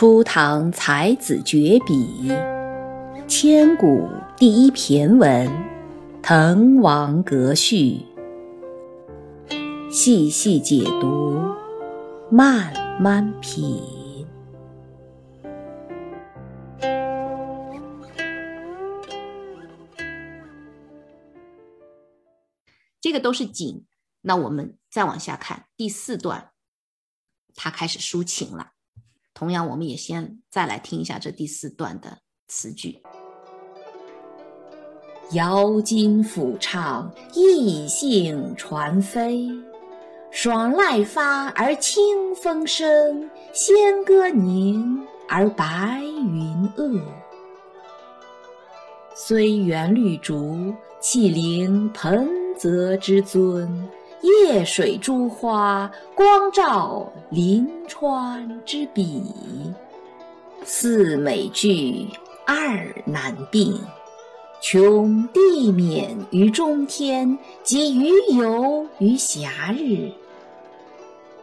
初唐才子绝笔，千古第一骈文《滕王阁序》，细细解读，慢慢品。这个都是景，那我们再往下看第四段，他开始抒情了。同样，我们也先再来听一下这第四段的词句：瑶金抚唱，逸兴传飞；爽籁发而清风生，仙歌凝而白云遏。虽园绿竹，气凌彭泽之尊。夜水珠花，光照临川之笔。四美具，二难并。穷地免于中天，及鱼游于暇日。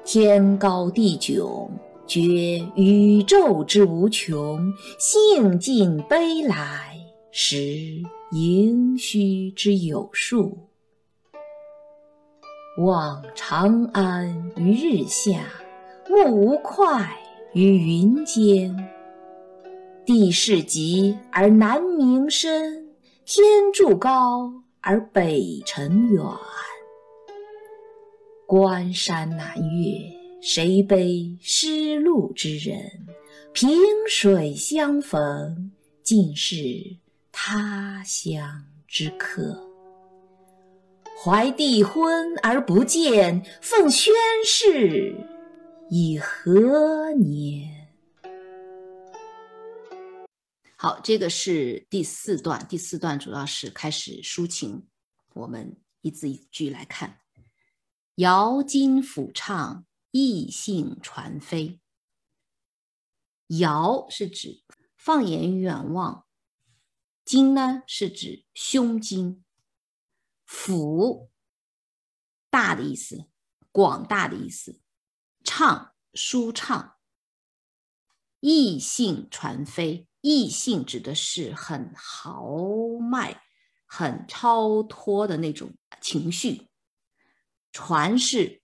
天高地迥，觉宇宙之无穷；兴尽悲来，识盈虚之有数。望长安于日下，目无快于云间。地势极而南溟深，天柱高而北辰远。关山难越，谁悲失路之人？萍水相逢，尽是他乡之客。怀帝昏而不见，奉宣室以何年？好，这个是第四段。第四段主要是开始抒情，我们一字一句来看：瑶金抚唱，逸兴传飞。瑶是指放眼远望，金呢是指胸襟。抚大的意思，广大的意思，畅舒畅，异兴传飞。异兴指的是很豪迈、很超脱的那种情绪，传是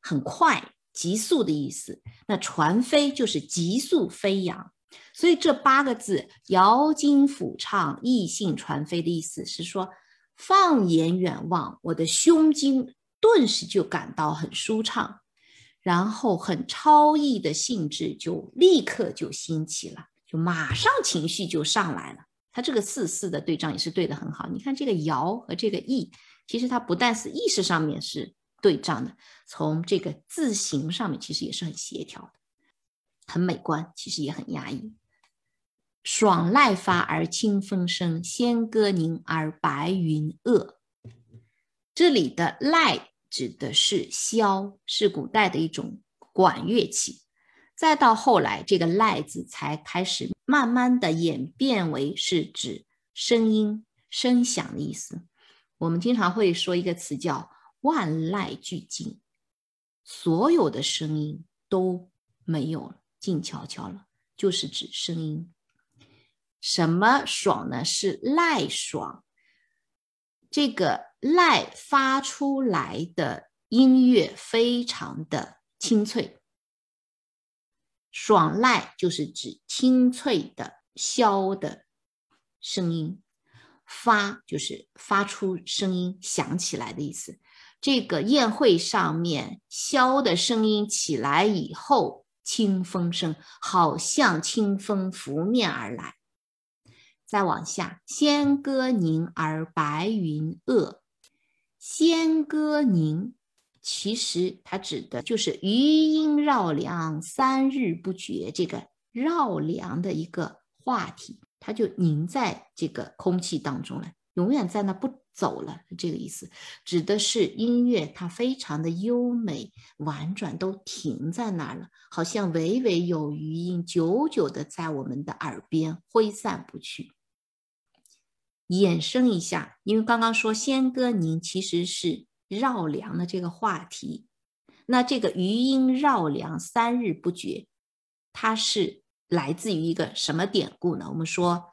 很快、急速的意思。那传飞就是急速飞扬。所以这八个字“瑶金抚唱，异兴传飞”的意思是说。放眼远望，我的胸襟顿时就感到很舒畅，然后很超逸的兴致就立刻就兴起了，就马上情绪就上来了。它这个四四的对仗也是对的很好。你看这个摇和这个逸，其实它不但是意识上面是对仗的，从这个字形上面其实也是很协调的，很美观，其实也很压抑。爽籁发而清风生，仙歌凝而白云遏。这里的籁指的是箫，是古代的一种管乐器。再到后来，这个籁字才开始慢慢的演变为是指声音、声响的意思。我们经常会说一个词叫“万籁俱静”，所有的声音都没有了，静悄悄了，就是指声音。什么爽呢？是籁爽。这个籁发出来的音乐非常的清脆，爽籁就是指清脆的箫的声音，发就是发出声音响起来的意思。这个宴会上面箫的声音起来以后，清风声好像清风拂面而来。再往下，仙歌凝而白云遏。仙歌凝，其实它指的就是余音绕梁三日不绝。这个绕梁的一个话题，它就凝在这个空气当中了，永远在那不走了。这个意思，指的是音乐它非常的优美婉转，都停在那儿了，好像微微有余音，久久的在我们的耳边挥散不去。衍生一下，因为刚刚说仙歌凝其实是绕梁的这个话题，那这个余音绕梁三日不绝，它是来自于一个什么典故呢？我们说，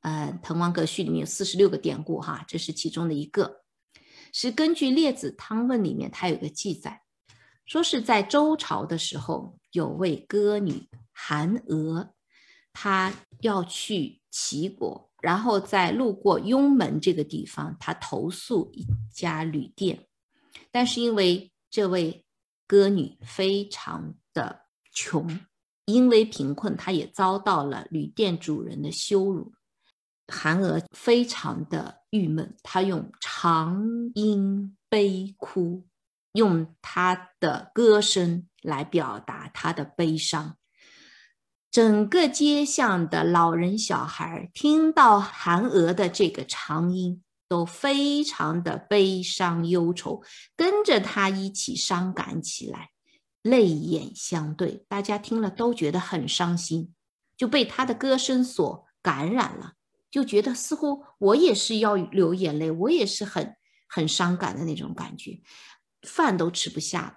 呃，《滕王阁序》里面有四十六个典故，哈，这是其中的一个，是根据《列子汤问》里面它有个记载，说是在周朝的时候，有位歌女韩娥，她要去齐国，然后在路过雍门这个地方，他投宿一家旅店，但是因为这位歌女非常的穷，因为贫困，她也遭到了旅店主人的羞辱。韩娥非常的郁闷，她用长音悲哭，用她的歌声来表达她的悲伤。整个街巷的老人小孩听到韩娥的这个长音。都非常的悲伤忧愁，跟着他一起伤感起来，泪眼相对，大家听了都觉得很伤心，就被他的歌声所感染了，就觉得似乎我也是要流眼泪，我也是很很伤感的那种感觉，饭都吃不下了。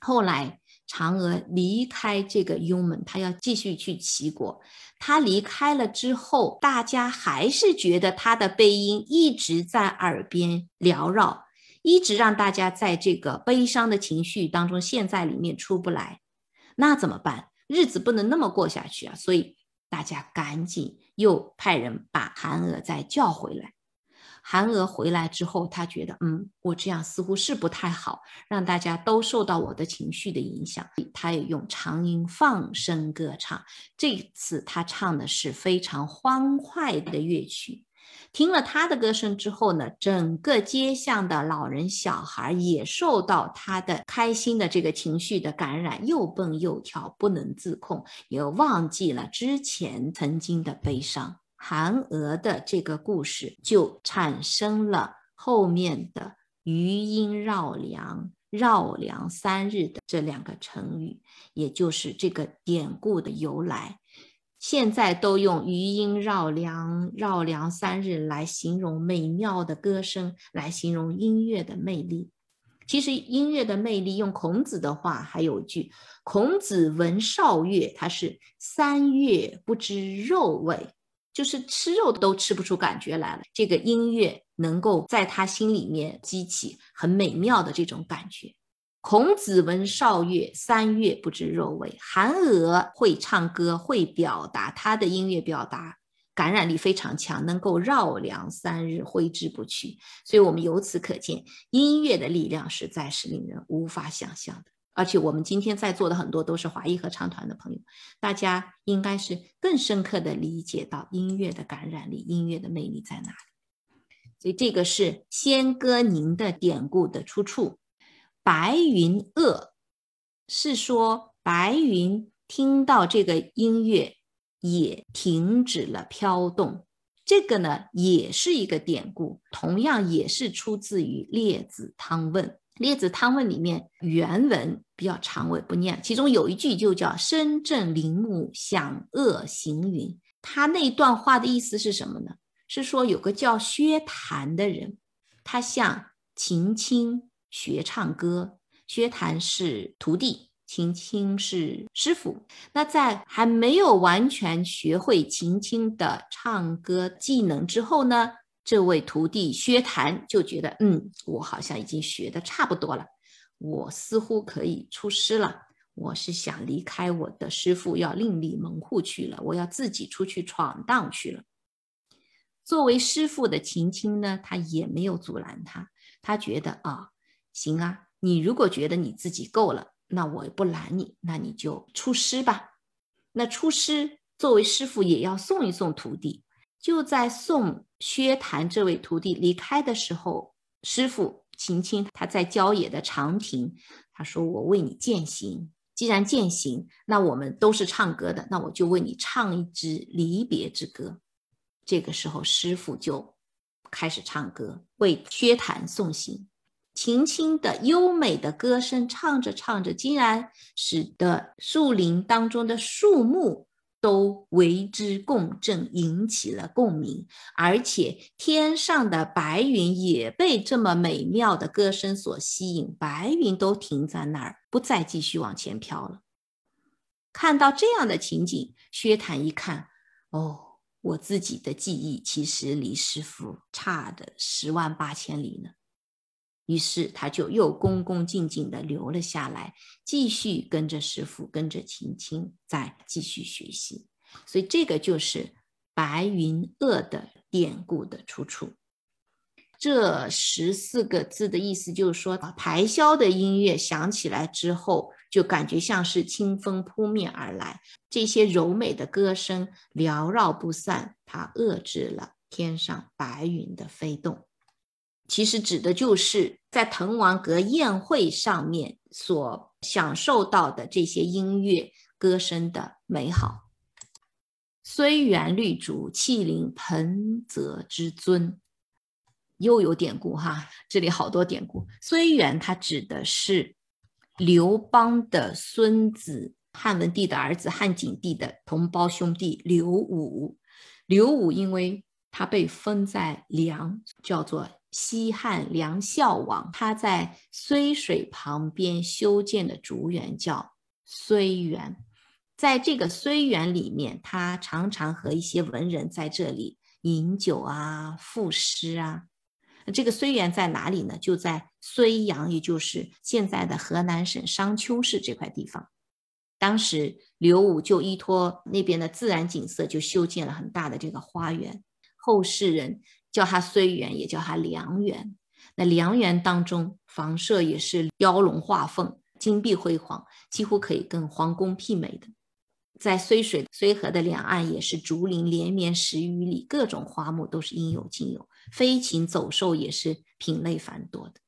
后来。嫦娥离开这个幽门，她要继续去齐国。她离开了之后，大家还是觉得她的悲音一直在耳边缭绕，一直让大家在这个悲伤的情绪当中陷在里面出不来。那怎么办？日子不能那么过下去啊！所以大家赶紧又派人把韩娥再叫回来。韩娥回来之后，她觉得，嗯，我这样似乎是不太好，让大家都受到我的情绪的影响。她也用长音放声歌唱，这次她唱的是非常欢快的乐曲。听了她的歌声之后呢，整个街巷的老人小孩也受到她的开心的这个情绪的感染，又蹦又跳，不能自控，也忘记了之前曾经的悲伤。韩娥的这个故事就产生了后面的“余音绕梁”“绕梁三日”的这两个成语，也就是这个典故的由来。现在都用“余音绕梁”“绕梁三日”来形容美妙的歌声，来形容音乐的魅力。其实音乐的魅力，用孔子的话还有句：“孔子闻韶乐，他是三月不知肉味。”就是吃肉都吃不出感觉来了。这个音乐能够在他心里面激起很美妙的这种感觉。孔子闻韶乐，三月不知肉味。韩娥会唱歌，会表达，他的音乐表达感染力非常强，能够绕梁三日，挥之不去。所以，我们由此可见，音乐的力量实在是令人无法想象的。而且我们今天在座的很多都是华裔合唱团的朋友，大家应该是更深刻的理解到音乐的感染力、音乐的魅力在哪里。所以这个是仙歌宁的典故的出处。白云鄂是说白云听到这个音乐也停止了飘动，这个呢也是一个典故，同样也是出自于《列子汤问》。《列子汤问》里面原文比较长，我也不念。其中有一句就叫“深圳林木，响遏行云”。他那段话的意思是什么呢？是说有个叫薛谭的人，他向秦青学唱歌。薛谭是徒弟，秦青是师傅。那在还没有完全学会秦青的唱歌技能之后呢？这位徒弟薛谭就觉得，嗯，我好像已经学的差不多了，我似乎可以出师了。我是想离开我的师傅，要另立门户去了，我要自己出去闯荡去了。作为师傅的秦青呢，他也没有阻拦他，他觉得啊，行啊，你如果觉得你自己够了，那我不拦你，那你就出师吧。那出师作为师傅也要送一送徒弟。就在送薛谭这位徒弟离开的时候，师傅秦青他在郊野的长亭，他说：“我为你践行，既然践行，那我们都是唱歌的，那我就为你唱一支离别之歌。”这个时候，师傅就开始唱歌，为薛谭送行。秦青的优美的歌声唱着唱着，竟然使得树林当中的树木。都为之共振，引起了共鸣，而且天上的白云也被这么美妙的歌声所吸引，白云都停在那儿，不再继续往前飘了。看到这样的情景，薛谭一看，哦，我自己的记忆其实离师傅差的十万八千里呢。于是他就又恭恭敬敬地留了下来，继续跟着师傅，跟着琴青再继续学习。所以这个就是白云鄂的典故的出处。这十四个字的意思就是说，排箫的音乐响起来之后，就感觉像是清风扑面而来，这些柔美的歌声缭绕不散，它遏制了天上白云的飞动。其实指的就是在滕王阁宴会上面所享受到的这些音乐歌声的美好。虽园绿竹，气凌彭泽之尊，又有典故哈，这里好多典故。虽园它指的是刘邦的孙子，汉文帝的儿子，汉景帝的同胞兄弟刘武。刘武因为他被封在梁，叫做。西汉梁孝王，他在睢水旁边修建的竹园叫睢园，在这个睢园里面，他常常和一些文人在这里饮酒啊、赋诗啊。这个睢园在哪里呢？就在睢阳，也就是现在的河南省商丘市这块地方。当时刘武就依托那边的自然景色，就修建了很大的这个花园。后世人。叫它睢园，也叫它梁园。那梁园当中，房舍也是雕龙画凤、金碧辉煌，几乎可以跟皇宫媲美的。在睢水、睢河的两岸，也是竹林连绵十余里，各种花木都是应有尽有，飞禽走兽也是品类繁多的。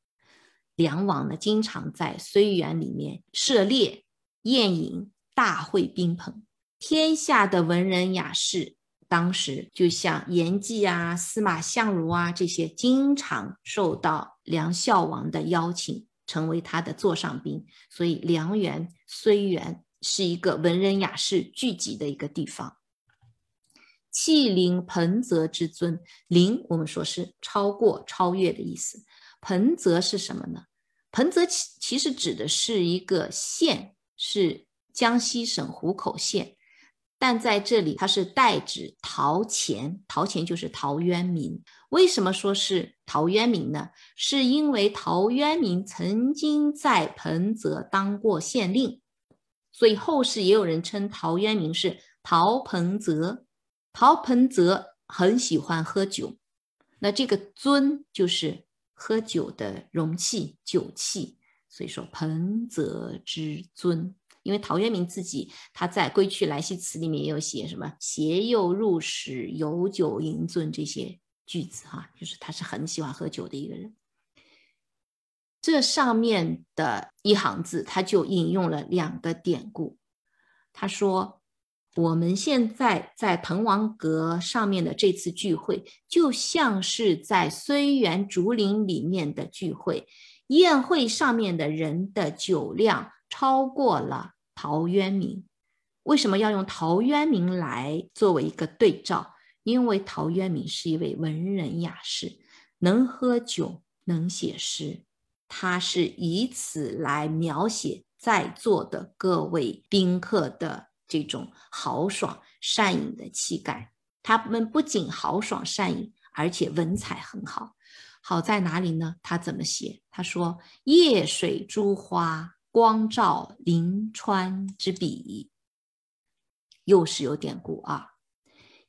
梁王呢，经常在睢园里面设猎、宴饮、大会宾朋，天下的文人雅士。当时就像严季啊、司马相如啊这些，经常受到梁孝王的邀请，成为他的座上宾。所以梁园、虽园是一个文人雅士聚集的一个地方。气凌彭泽之尊，凌我们说是超过、超越的意思。彭泽是什么呢？彭泽其其实指的是一个县，是江西省湖口县。但在这里，它是代指陶潜，陶潜就是陶渊明。为什么说是陶渊明呢？是因为陶渊明曾经在彭泽当过县令，所以后世也有人称陶渊明是陶彭泽。陶彭泽很喜欢喝酒，那这个尊就是喝酒的容器、酒器，所以说彭泽之尊。因为陶渊明自己他在《归去来兮辞》里面也有写什么“携幼入室，有酒盈樽”这些句子哈，就是他是很喜欢喝酒的一个人。这上面的一行字，他就引用了两个典故。他说：“我们现在在滕王阁上面的这次聚会，就像是在睢园竹林里面的聚会，宴会上面的人的酒量超过了。”陶渊明为什么要用陶渊明来作为一个对照？因为陶渊明是一位文人雅士，能喝酒，能写诗，他是以此来描写在座的各位宾客的这种豪爽善饮的气概。他们不仅豪爽善饮，而且文采很好。好在哪里呢？他怎么写？他说：“夜水珠花。”光照临川之笔，又是有典故啊。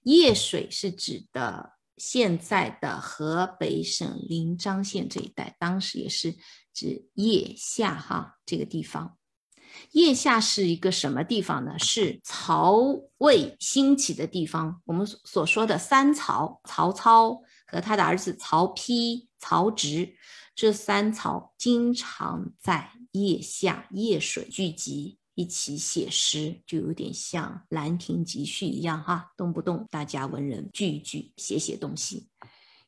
夜水是指的现在的河北省临漳县这一带，当时也是指腋下哈这个地方。腋下是一个什么地方呢？是曹魏兴起的地方。我们所说的三曹，曹操和他的儿子曹丕、曹植。这三曹经常在腋下、腋水聚集一起写诗，就有点像《兰亭集序》一样哈，动不动大家文人聚一聚，写写东西。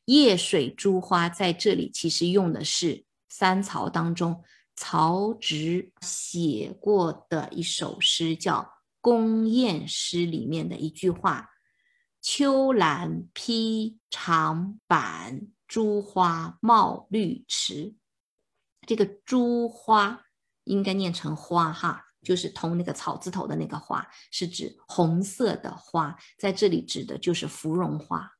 夜水珠花在这里其实用的是三曹当中曹植写过的一首诗，叫《宫宴诗》里面的一句话：“秋兰披长坂。”珠花冒绿池，这个珠花应该念成花哈，就是同那个草字头的那个花，是指红色的花，在这里指的就是芙蓉花。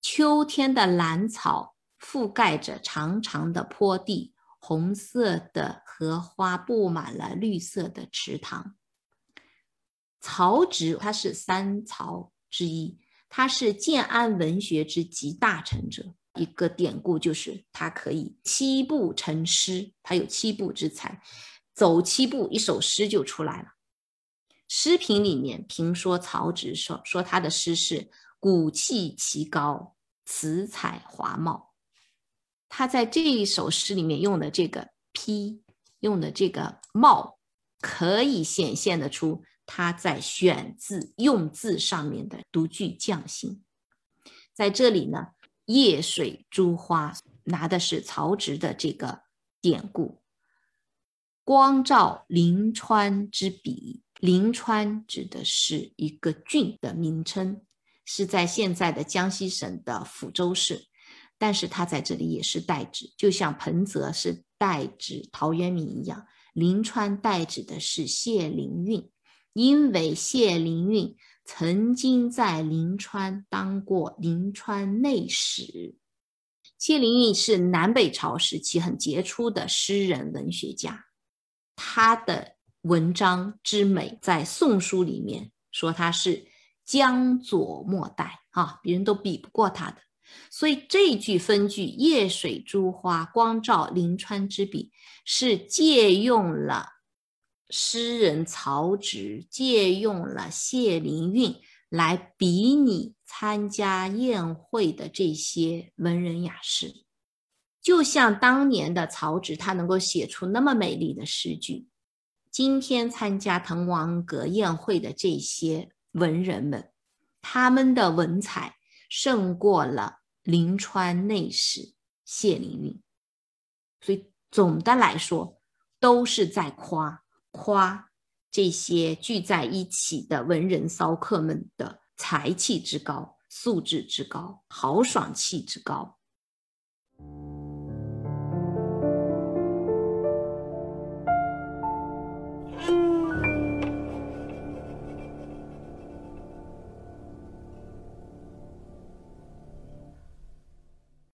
秋天的兰草覆盖着长长的坡地，红色的荷花布满了绿色的池塘。曹植他是三曹之一，他是建安文学之集大成者。一个典故就是他可以七步成诗，他有七步之才。走七步，一首诗就出来了。诗评里面评说曹植说说他的诗是骨气奇高，词采华茂。他在这一首诗里面用的这个批，用的这个茂，可以显现得出他在选字用字上面的独具匠心。在这里呢，夜水珠花拿的是曹植的这个典故。光照临川之笔，临川指的是一个郡的名称，是在现在的江西省的抚州市，但是它在这里也是代指，就像彭泽是代指陶渊明一样，临川代指的是谢灵运，因为谢灵运曾经在临川当过临川内史。谢灵运是南北朝时期很杰出的诗人文学家。他的文章之美，在《宋书》里面说他是江左末代啊，别人都比不过他的。所以这句分句“夜水珠花光照临川之笔”是借用了诗人曹植，借用了谢灵运来比拟参加宴会的这些文人雅士。就像当年的曹植，他能够写出那么美丽的诗句。今天参加滕王阁宴会的这些文人们，他们的文采胜过了临川内史谢灵运。所以总的来说，都是在夸夸这些聚在一起的文人骚客们的才气之高、素质之高、豪爽气之高。